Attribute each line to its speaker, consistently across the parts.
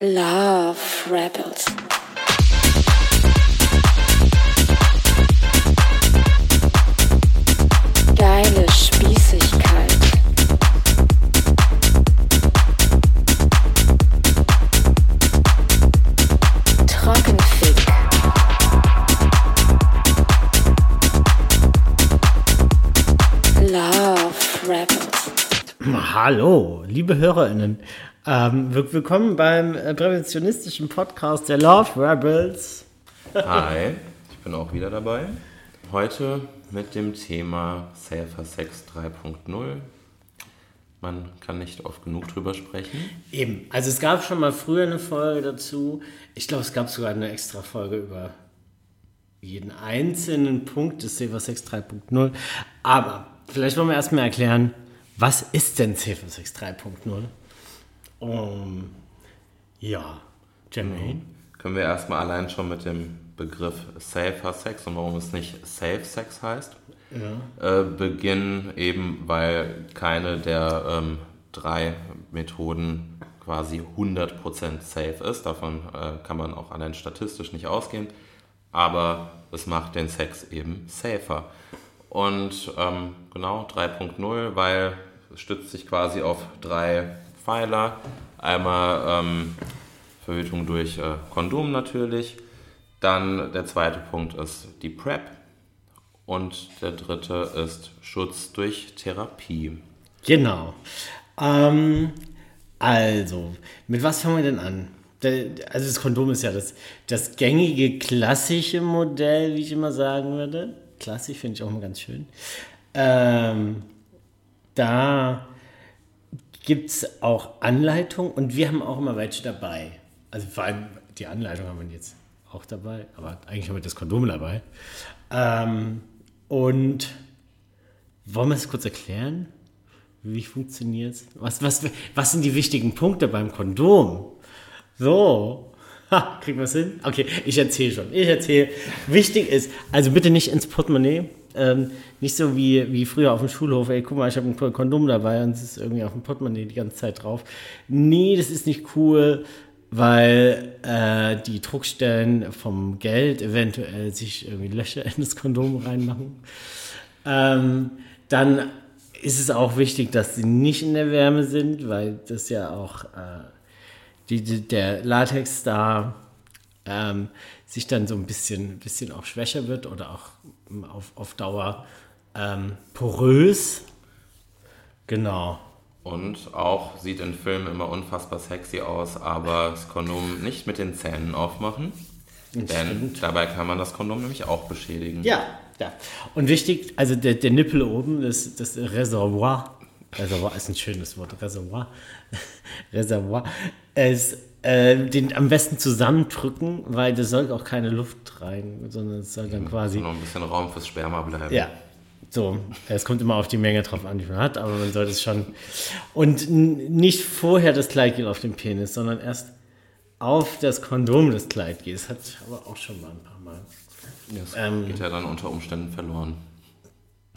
Speaker 1: Love Rebels.
Speaker 2: Hallo, liebe HörerInnen. Ähm, willkommen beim äh, präventionistischen Podcast der Love Rebels.
Speaker 3: Hi, ich bin auch wieder dabei. Heute mit dem Thema Safer Sex 3.0. Man kann nicht oft genug drüber sprechen.
Speaker 2: Eben, also es gab schon mal früher eine Folge dazu. Ich glaube, es gab sogar eine extra Folge über jeden einzelnen Punkt des Safer Sex 3.0. Aber vielleicht wollen wir erstmal erklären, was ist denn Safer Sex 3.0? Um, ja, Jermaine.
Speaker 3: Können wir erstmal allein schon mit dem Begriff Safer Sex und warum es nicht Safe Sex heißt, äh, beginnen, eben weil keine der ähm, drei Methoden quasi 100% safe ist. Davon äh, kann man auch allein statistisch nicht ausgehen. Aber es macht den Sex eben safer. Und ähm, genau 3.0, weil es stützt sich quasi auf drei Pfeiler. Einmal ähm, Verhütung durch äh, Kondom natürlich. Dann der zweite Punkt ist die PrEP. Und der dritte ist Schutz durch Therapie.
Speaker 2: Genau. Ähm, also, mit was fangen wir denn an? Also das Kondom ist ja das, das gängige, klassische Modell, wie ich immer sagen würde. Klassisch finde ich auch mal ganz schön. Ähm, da gibt es auch Anleitungen und wir haben auch immer welche dabei. Also vor allem die Anleitung haben wir jetzt auch dabei, aber eigentlich haben wir das Kondom dabei. Ähm, und wollen wir es kurz erklären? Wie funktioniert es? Was, was, was sind die wichtigen Punkte beim Kondom? So. Ha, kriegen wir es hin? Okay, ich erzähle schon. Ich erzähle. Wichtig ist, also bitte nicht ins Portemonnaie. Ähm, nicht so wie, wie früher auf dem Schulhof, ey, guck mal, ich habe ein Kondom dabei und es ist irgendwie auf dem Portemonnaie die ganze Zeit drauf. Nee, das ist nicht cool, weil äh, die Druckstellen vom Geld eventuell sich irgendwie Löcher in das Kondom reinmachen. Ähm, dann ist es auch wichtig, dass sie nicht in der Wärme sind, weil das ja auch äh, die, die, der Latex da ähm, sich dann so ein bisschen, bisschen auch schwächer wird oder auch ähm, auf, auf Dauer ähm, porös. Genau.
Speaker 3: Und auch sieht in Filmen immer unfassbar sexy aus, aber das Kondom nicht mit den Zähnen aufmachen. Denn dabei kann man das Kondom nämlich auch beschädigen.
Speaker 2: Ja, ja. Und wichtig, also der, der Nippel oben, das, das Reservoir, Reservoir ist ein schönes Wort, Reservoir, Reservoir, ist, äh, den am besten zusammendrücken, weil da soll auch keine Luft rein, sondern es soll dann quasi,
Speaker 3: Noch ein bisschen Raum fürs Sperma bleiben.
Speaker 2: ja, so, es kommt immer auf die Menge drauf an, die man hat, aber man sollte es schon, und nicht vorher das Kleid geht auf den Penis, sondern erst auf das Kondom das Kleid geht. Das hat aber auch schon mal ein paar Mal.
Speaker 3: Das
Speaker 2: Ähm,
Speaker 3: geht ja dann unter Umständen verloren.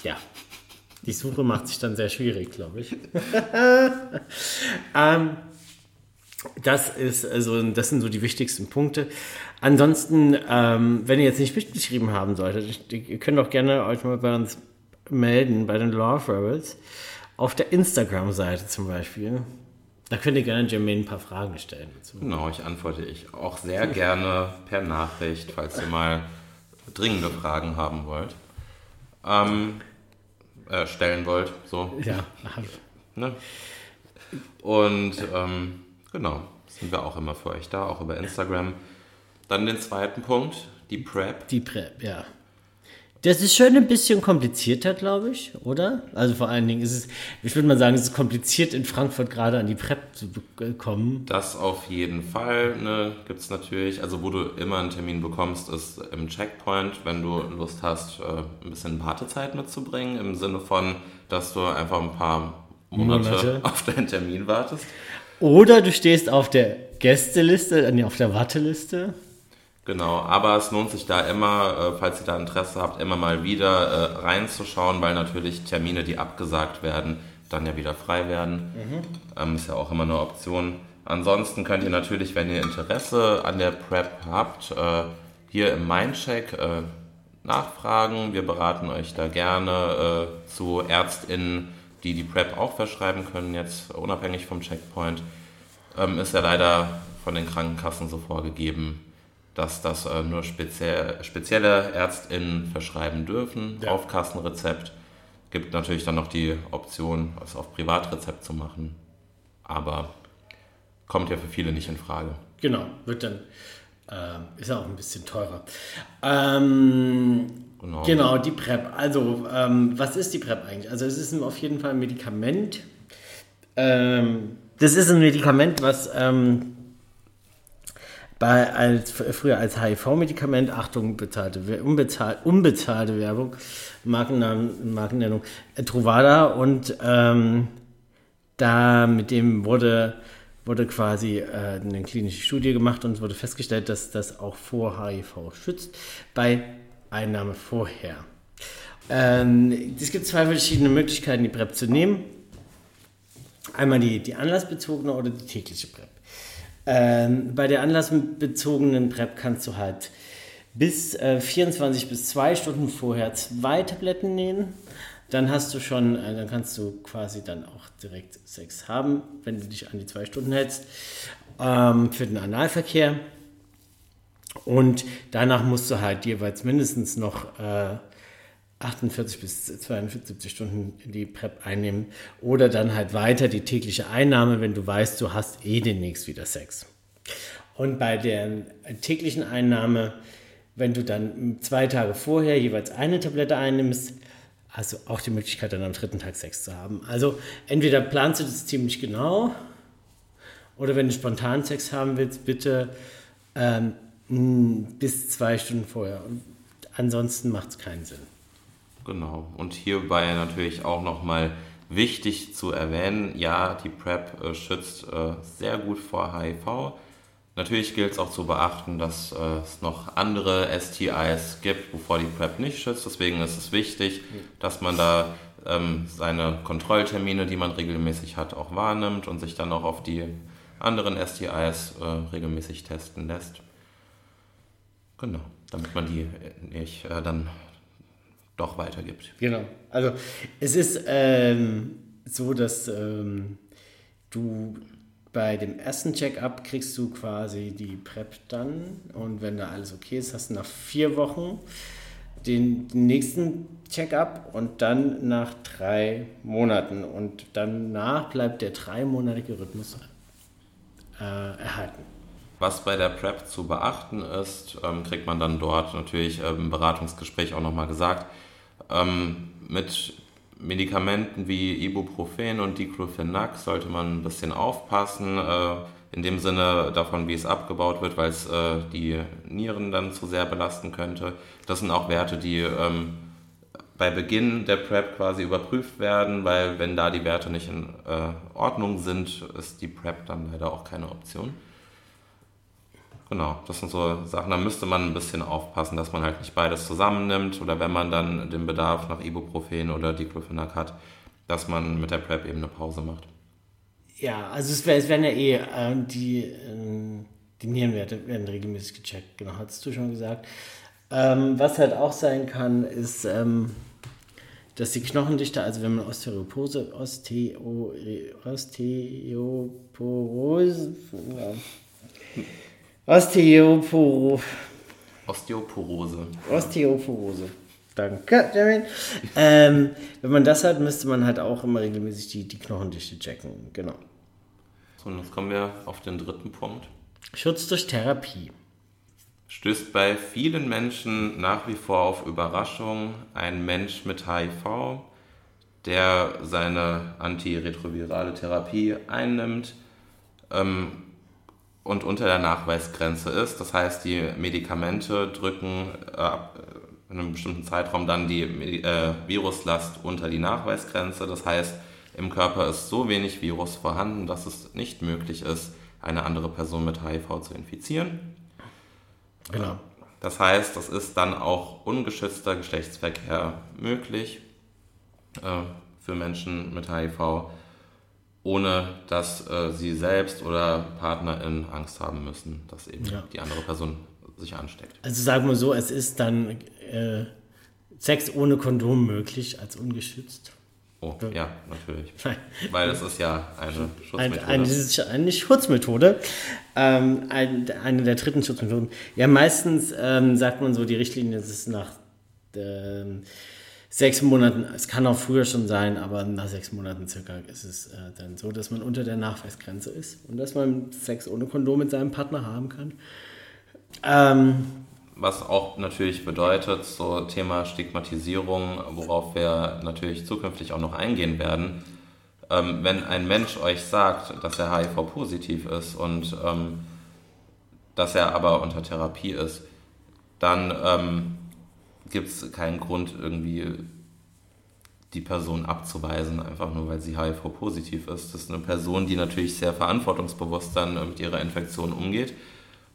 Speaker 2: Ja. Die Suche macht sich dann sehr schwierig, glaube ich. ähm, das ist also, das sind so die wichtigsten Punkte. Ansonsten, ähm, wenn ihr jetzt nicht mitgeschrieben haben solltet, ihr könnt auch gerne euch mal bei uns melden, bei den Love Rebels, auf der Instagram-Seite zum Beispiel. Da könnt ihr gerne Jermaine ein paar Fragen stellen. dazu.
Speaker 3: Genau, ich antworte ich auch sehr gerne per Nachricht, falls ihr mal dringende Fragen haben wollt. Ähm, äh, stellen wollt, so.
Speaker 2: Ja,
Speaker 3: Ne? Und ähm, genau, sind wir auch immer für euch da, auch über Instagram. Dann den zweiten Punkt, die Prep.
Speaker 2: Die PrEP, ja. Das ist schon ein bisschen komplizierter, glaube ich, oder? Also vor allen Dingen ist es, ich würde mal sagen, es ist kompliziert in Frankfurt gerade an die PrEP zu bekommen.
Speaker 3: Das auf jeden Fall ne, gibt es natürlich. Also wo du immer einen Termin bekommst, ist im Checkpoint, wenn du Lust hast, äh, ein bisschen Wartezeit mitzubringen, im Sinne von, dass du einfach ein paar Monate,
Speaker 2: Monate.
Speaker 3: auf deinen Termin wartest.
Speaker 2: Oder du stehst auf der Gästeliste, äh, nee, auf der Warteliste.
Speaker 3: Genau, aber es lohnt sich da immer, äh, falls ihr da Interesse habt, immer mal wieder äh, reinzuschauen, weil natürlich Termine, die abgesagt werden, dann ja wieder frei werden. Ähm, ist ja auch immer eine Option. ansonsten könnt ihr natürlich, wenn ihr Interesse an der PrEP habt, äh, hier im Mindcheck nachfragen. Wir beraten euch da gerne zu ÄrztInnen, die die PrEP auch verschreiben können, jetzt unabhängig vom Checkpoint. Ähm, ist ja leider von den Krankenkassen so vorgegeben, dass das äh, nur speziell, spezielle ÄrztInnen verschreiben dürfen
Speaker 2: Ja.
Speaker 3: auf Kassenrezept. Gibt natürlich dann noch die Option, es auf Privatrezept zu machen. Aber kommt ja für viele nicht in Frage.
Speaker 2: Genau, wird dann, ähm, ist auch ein bisschen teurer. Ähm,
Speaker 3: Genau.
Speaker 2: genau. die PrEP. Also, ähm, was ist die PrEP eigentlich? Also, es ist auf jeden Fall ein Medikament. Ähm, das ist ein Medikament, was ähm, bei, als, früher als HIV-Medikament, Achtung, bezahlte, We- unbezahlt, unbezahlte Werbung, Markennamen, Markennennung, äh, Truvada und ähm, da mit dem wurde, wurde quasi äh, eine klinische Studie gemacht und es wurde festgestellt, dass das auch vor HIV schützt, bei Einnahme vorher. Ähm, es gibt zwei verschiedene Möglichkeiten, die PrEP zu nehmen. Einmal die, die anlassbezogene oder die tägliche PrEP. Ähm, bei der anlassbezogenen PrEP kannst du halt bis äh, 24 bis 2 Stunden vorher zwei Tabletten nehmen. Dann hast du schon, äh, dann kannst du quasi dann auch direkt Sex haben, wenn du dich an die zwei Stunden hältst, ähm, für den Analverkehr. Und danach musst du halt jeweils mindestens noch äh, 48 bis 72 Stunden die PrEP einnehmen oder dann halt weiter die tägliche Einnahme, wenn du weißt, du hast eh demnächst wieder Sex. Und bei der täglichen Einnahme, wenn du dann zwei Tage vorher jeweils eine Tablette einnimmst, hast du auch die Möglichkeit, dann am dritten Tag Sex zu haben. Also entweder planst du das ziemlich genau oder wenn du spontan Sex haben willst, bitte ähm, bis zwei Stunden vorher. Ansonsten macht es keinen Sinn.
Speaker 3: Genau. Und hierbei natürlich auch nochmal wichtig zu erwähnen, ja, die PrEP äh, schützt äh, sehr gut vor HIV. Natürlich gilt es auch zu beachten, dass äh, es noch andere STIs gibt, wovor die PrEP nicht schützt. Deswegen ist es wichtig, dass man da ähm, seine Kontrolltermine, die man regelmäßig hat, auch wahrnimmt und sich dann auch auf die anderen STIs äh, regelmäßig testen lässt. Genau, damit man die nicht äh, dann doch weitergibt.
Speaker 2: Genau. Also es ist ähm, so, dass ähm, du bei dem ersten Check-up kriegst du quasi die PrEP dann und wenn da alles okay ist, hast du nach vier Wochen den, den nächsten Check-up und dann nach drei Monaten und danach bleibt der dreimonatige Rhythmus äh, erhalten.
Speaker 3: Was bei der PrEP zu beachten ist, ähm, kriegt man dann dort natürlich ähm, im Beratungsgespräch auch nochmal gesagt. Ähm, mit Medikamenten wie Ibuprofen und Diclofenac sollte man ein bisschen aufpassen, äh, in dem Sinne davon, wie es abgebaut wird, weil es äh, die Nieren dann zu sehr belasten könnte. Das sind auch Werte, die ähm, bei Beginn der PrEP quasi überprüft werden, weil wenn da die Werte nicht in äh, Ordnung sind, ist die PrEP dann leider auch keine Option. Genau, das sind so Sachen, da müsste man ein bisschen aufpassen, dass man halt nicht beides zusammennimmt oder wenn man dann den Bedarf nach Ibuprofen oder Diclofenac hat, dass man mit der PrEP eben eine Pause macht.
Speaker 2: Ja, also es, wär, es werden ja eh äh, die, äh, die Nierenwerte werden regelmäßig gecheckt, genau, hast du schon gesagt. Ähm, was halt auch sein kann, ist, ähm, dass die Knochendichte, also wenn man Osteoporose, Osteo, Osteoporose, ja. Osteoporo,
Speaker 3: Osteoporose.
Speaker 2: Osteoporose. Danke, Jamin. ähm, wenn man das hat, müsste man halt auch immer regelmäßig die, die Knochendichte checken. Genau.
Speaker 3: So, und jetzt kommen wir auf den dritten Punkt.
Speaker 2: Schutz durch Therapie.
Speaker 3: Stößt bei vielen Menschen nach wie vor auf Überraschung ein Mensch mit HIV, der seine antiretrovirale Therapie einnimmt ähm, und unter der Nachweisgrenze ist. Das heißt, die Medikamente drücken äh, ab in einem bestimmten Zeitraum dann die äh, Viruslast unter die Nachweisgrenze. Das heißt, im Körper ist so wenig Virus vorhanden, dass es nicht möglich ist, eine andere Person mit HIV zu infizieren.
Speaker 2: Genau.
Speaker 3: Das heißt, es ist dann auch ungeschützter Geschlechtsverkehr möglich äh, für Menschen mit HIV. Ohne dass äh, sie selbst oder Partnerin Angst haben müssen, dass eben ja. die andere Person sich ansteckt.
Speaker 2: Also sagen wir so, es ist dann äh, Sex ohne Kondom möglich als ungeschützt.
Speaker 3: Oh, ja, natürlich. Weil es ist ja eine Schutzmethode.
Speaker 2: Eine, eine, eine Schutzmethode. Ähm, eine der dritten Schutzmethoden. Ja, meistens ähm, sagt man so, die Richtlinie ist nach ähm, sechs Monaten, es kann auch früher schon sein, aber nach sechs Monaten circa ist es äh, dann so, dass man unter der Nachweisgrenze ist und dass man Sex ohne Kondom mit seinem Partner haben kann.
Speaker 3: Ähm, was auch natürlich bedeutet, so Thema Stigmatisierung, worauf wir natürlich zukünftig auch noch eingehen werden. Ähm, wenn ein Mensch euch sagt, dass er HIV-positiv ist und ähm, dass er aber unter Therapie ist, dann ähm, gibt es keinen Grund, irgendwie die Person abzuweisen, einfach nur weil sie HIV-positiv ist. Das ist eine Person, die natürlich sehr verantwortungsbewusst dann mit ihrer Infektion umgeht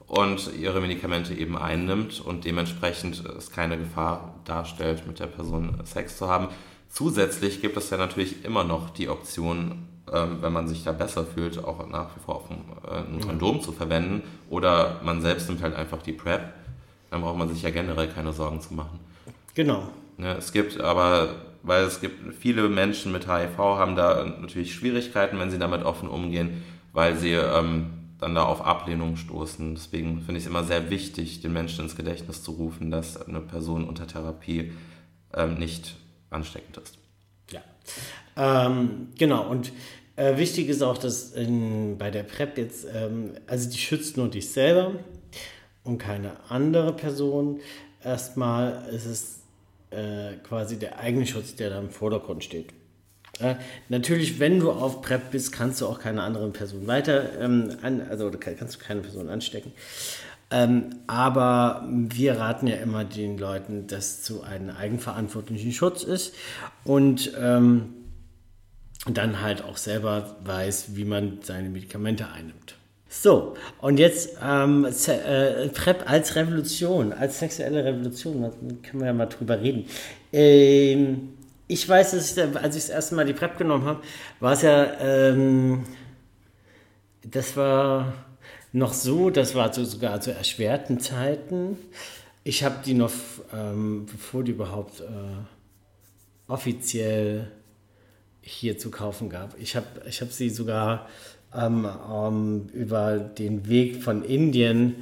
Speaker 3: und ihre Medikamente eben einnimmt und dementsprechend es keine Gefahr darstellt, mit der Person Sex zu haben. Zusätzlich gibt es ja natürlich immer noch die Option, ähm, wenn man sich da besser fühlt, auch nach wie vor auf ein, äh, ein Kondom zu verwenden oder man selbst nimmt halt einfach die PrEP, dann braucht man sich ja generell keine Sorgen zu machen.
Speaker 2: Genau.
Speaker 3: Ja, es gibt aber, weil es gibt viele Menschen mit HIV haben da natürlich Schwierigkeiten, wenn sie damit offen umgehen, weil sie ähm, dann da auf Ablehnung stoßen. Deswegen finde ich es immer sehr wichtig, den Menschen ins Gedächtnis zu rufen, dass eine Person unter Therapie ähm, nicht ansteckend ist.
Speaker 2: Ja, ähm, genau. Und äh, wichtig ist auch, dass in, bei der PrEP jetzt, ähm, also die schützt nur dich selber und keine andere Person. Erstmal ist es äh, quasi der eigene Schutz, der da im Vordergrund steht. Äh, natürlich, wenn du auf PrEP bist, kannst du auch keine anderen Personen weiter, ähm, an, also kannst du keine Person anstecken. Ähm, aber wir raten ja immer den Leuten, dass zu einem eigenverantwortlichen Schutz ist und ähm, dann halt auch selber weiß, wie man seine Medikamente einnimmt. So, und jetzt ähm, äh, PrEP als Revolution, als sexuelle Revolution, da können wir ja mal drüber reden. Ähm, ich weiß, dass ich, als ich das erste Mal die PrEP genommen habe, war es ja, ähm, das war noch so, das war so, sogar zu erschwerten Zeiten. Ich habe die noch, ähm, bevor die überhaupt äh, offiziell hier zu kaufen gab. Ich habe ich hab sie sogar ähm, ähm, über den Weg von Indien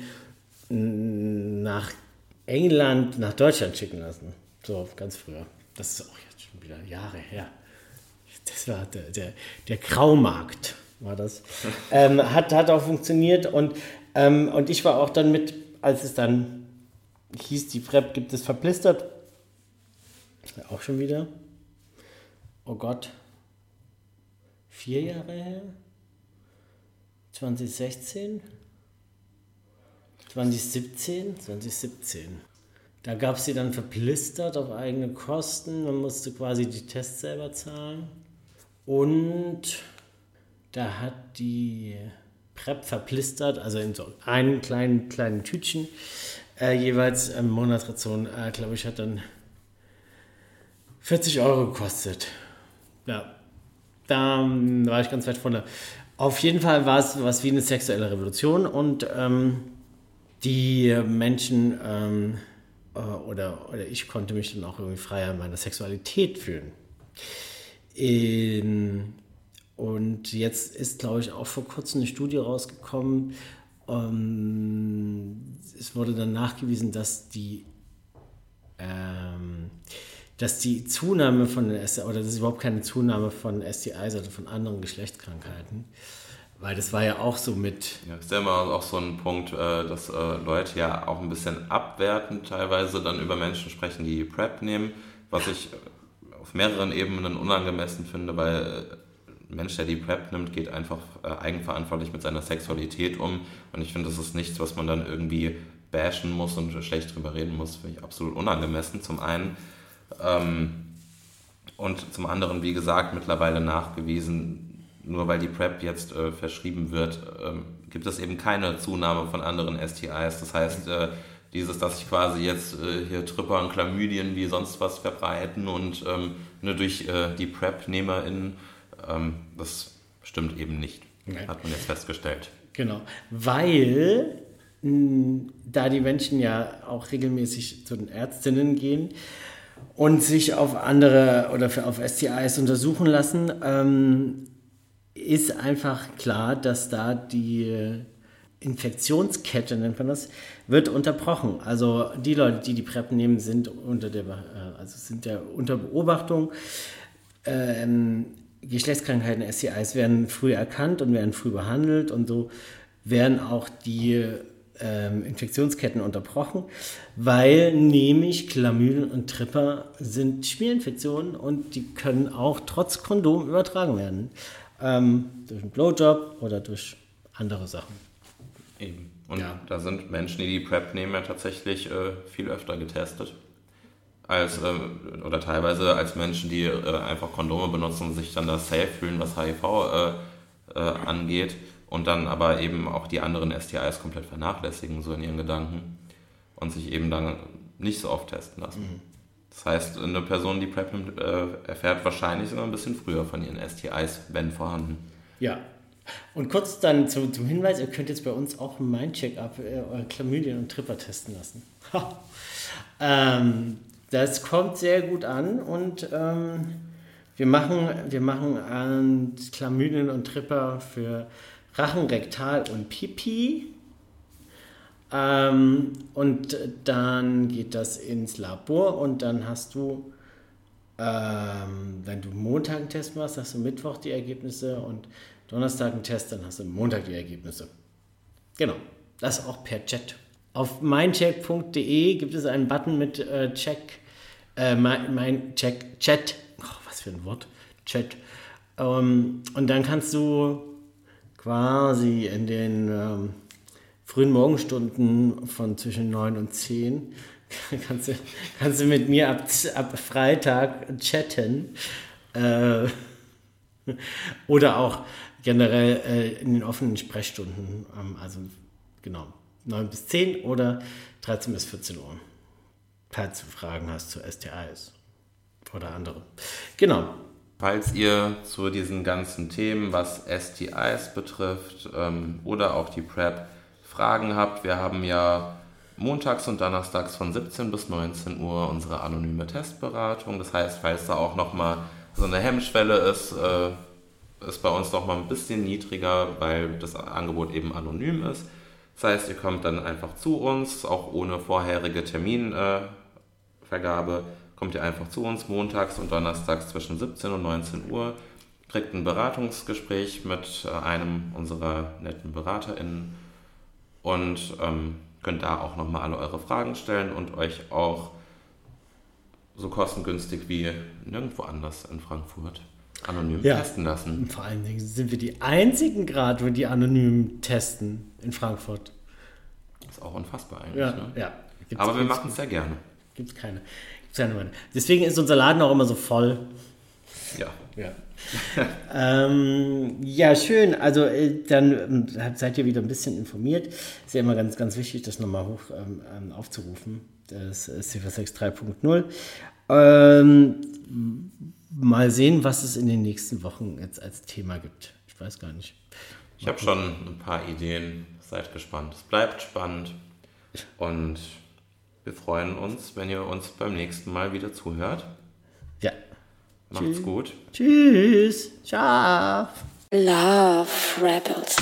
Speaker 2: nach England, nach Deutschland schicken lassen. So ganz früher. Das ist auch jetzt schon wieder Jahre her. Das war der, der, der Graumarkt, war das. ähm, hat, hat auch funktioniert und, ähm, und ich war auch dann mit, als es dann hieß, die PrEP gibt es verplistert. Auch schon wieder. Oh Gott. Vier Jahre her? 2016? 2017? 2017. Da gab es sie dann verplistert auf eigene Kosten. Man musste quasi die Tests selber zahlen. Und da hat die PrEP verplistert, also in so einem kleinen, kleinen Tütchen, äh, jeweils im Monatsration, äh, glaube ich, hat dann 40 Euro gekostet. Ja, da ähm, war ich ganz weit vorne. Auf jeden Fall war es was wie eine sexuelle Revolution und ähm, die Menschen ähm, äh, oder, oder ich konnte mich dann auch irgendwie freier in meiner Sexualität fühlen. In, und jetzt ist, glaube ich, auch vor kurzem eine Studie rausgekommen. Ähm, es wurde dann nachgewiesen, dass die ähm, dass die Zunahme von STI, oder das ist überhaupt keine Zunahme von STIs, also von anderen Geschlechtskrankheiten, weil das war ja auch so mit.
Speaker 3: Ja, ist ja immer auch so ein Punkt, äh, dass äh, Leute ja auch ein bisschen abwertend teilweise dann über Menschen sprechen, die PrEP nehmen, was ich äh, auf mehreren Ebenen unangemessen finde, weil ein Mensch, der die PrEP nimmt, geht einfach eigenverantwortlich mit seiner Sexualität um. Und ich finde, das ist nichts, was man dann irgendwie bashen muss und schlecht drüber reden muss, finde ich absolut unangemessen. Zum einen. Ähm, und zum anderen, wie gesagt, mittlerweile nachgewiesen, nur weil die PrEP jetzt äh, verschrieben wird, ähm, gibt es eben keine Zunahme von anderen STIs. Das heißt, äh, dieses, dass sich quasi jetzt äh, hier Tripper und Chlamydien wie sonst was verbreiten und ähm, nur durch äh, die PrEP-NehmerInnen, ähm, das stimmt eben nicht.
Speaker 2: Nein.
Speaker 3: Hat man jetzt festgestellt.
Speaker 2: Genau, weil mh, da die Menschen ja auch regelmäßig zu den Ärztinnen gehen und sich auf andere oder für, auf STIs untersuchen lassen, ähm, ist einfach klar, dass da die Infektionskette, nennt man das, wird unterbrochen. Also die Leute, die die PrEP nehmen, sind unter der, äh, also sind ja unter Beobachtung. Ähm, Geschlechtskrankheiten, STIs werden früh erkannt und werden früh behandelt und so werden auch die ähm, Infektionsketten unterbrochen, weil nämlich Chlamydien und Tripper sind Schmierinfektionen und die können auch trotz Kondom übertragen werden. Ähm, durch einen Blowjob oder durch andere Sachen.
Speaker 3: Eben. Und
Speaker 2: Ja.
Speaker 3: da sind Menschen, die die PrEP nehmen, ja tatsächlich äh, viel öfter getestet. Als, äh, oder teilweise als Menschen, die äh, einfach Kondome benutzen und sich dann da safe fühlen, was HIV äh, äh, angeht. Und dann aber eben auch die anderen STIs komplett vernachlässigen, so in ihren Gedanken. Und sich eben dann nicht so oft testen lassen. Das heißt, eine Person, die PrEP nimmt, äh, erfährt wahrscheinlich sogar ein bisschen früher von ihren STIs, wenn vorhanden.
Speaker 2: Ja. Und kurz dann zu, zum Hinweis, ihr könnt jetzt bei uns auch im Mind-Check-up äh, eure Chlamydien und Tripper testen lassen. Ähm, das kommt sehr gut an und ähm, wir machen, wir machen ähm, Chlamydien und Tripper für Rachen, Rektal und Pipi. Ähm, und dann geht das ins Labor und dann hast du, ähm, wenn du Montag einen Test machst, hast du Mittwoch die Ergebnisse und Donnerstag einen Test, dann hast du Montag die Ergebnisse. Genau, das auch per Chat. Auf meincheck.de gibt es einen Button mit äh, Check, äh, mein, Check, Chat, oh, was für ein Wort, Chat. Ähm, und dann kannst du quasi in den ähm, frühen Morgenstunden von zwischen 9 und 10 kannst du, kannst du mit mir ab, ab Freitag chatten. Äh, oder auch generell äh, in den offenen Sprechstunden, ähm, also genau, 9 bis 10 oder 13 bis 14 Uhr. Falls du Fragen hast zu STIs oder andere. Genau.
Speaker 3: Falls ihr zu diesen ganzen Themen, was STIs betrifft ähm, oder auch die PrEP, Fragen habt, wir haben ja montags und donnerstags von 17 bis 19 Uhr unsere anonyme Testberatung. Das heißt, falls da auch nochmal so eine Hemmschwelle ist, äh, ist bei uns nochmal ein bisschen niedriger, weil das Angebot eben anonym ist. Das heißt, ihr kommt dann einfach zu uns, auch ohne vorherige Terminvergabe, kommt ihr einfach zu uns montags und donnerstags zwischen 17 und 19 Uhr, kriegt ein Beratungsgespräch mit äh, einem unserer netten BeraterInnen und ähm, könnt da auch nochmal alle eure Fragen stellen und euch auch so kostengünstig wie nirgendwo anders in Frankfurt anonym
Speaker 2: Ja.
Speaker 3: testen lassen.
Speaker 2: Vor allen Dingen sind wir die einzigen gerade, die anonym testen in Frankfurt.
Speaker 3: Ist auch unfassbar eigentlich.
Speaker 2: Ja,
Speaker 3: ne?
Speaker 2: ja. Gibt's-
Speaker 3: Aber wir machen es sehr gerne.
Speaker 2: Gibt's keine. Gibt's keine. Deswegen ist unser Laden auch immer so voll.
Speaker 3: Ja.
Speaker 2: Ja. ähm, ja, schön. Also äh, dann ähm, seid ihr wieder ein bisschen informiert. Ist ja immer ganz, ganz wichtig, das nochmal hoch ähm, ähm, aufzurufen. Das ist CV6 3.0. Ähm, mal sehen, was es in den nächsten Wochen jetzt als Thema gibt. Ich weiß gar nicht.
Speaker 3: Ich habe schon ein paar Ideen. Seid gespannt. Es bleibt spannend. Und wir freuen uns, wenn ihr uns beim nächsten Mal wieder zuhört.
Speaker 2: Ja.
Speaker 3: Macht's gut.
Speaker 2: Tschüss. Ciao.
Speaker 1: Love Rebels.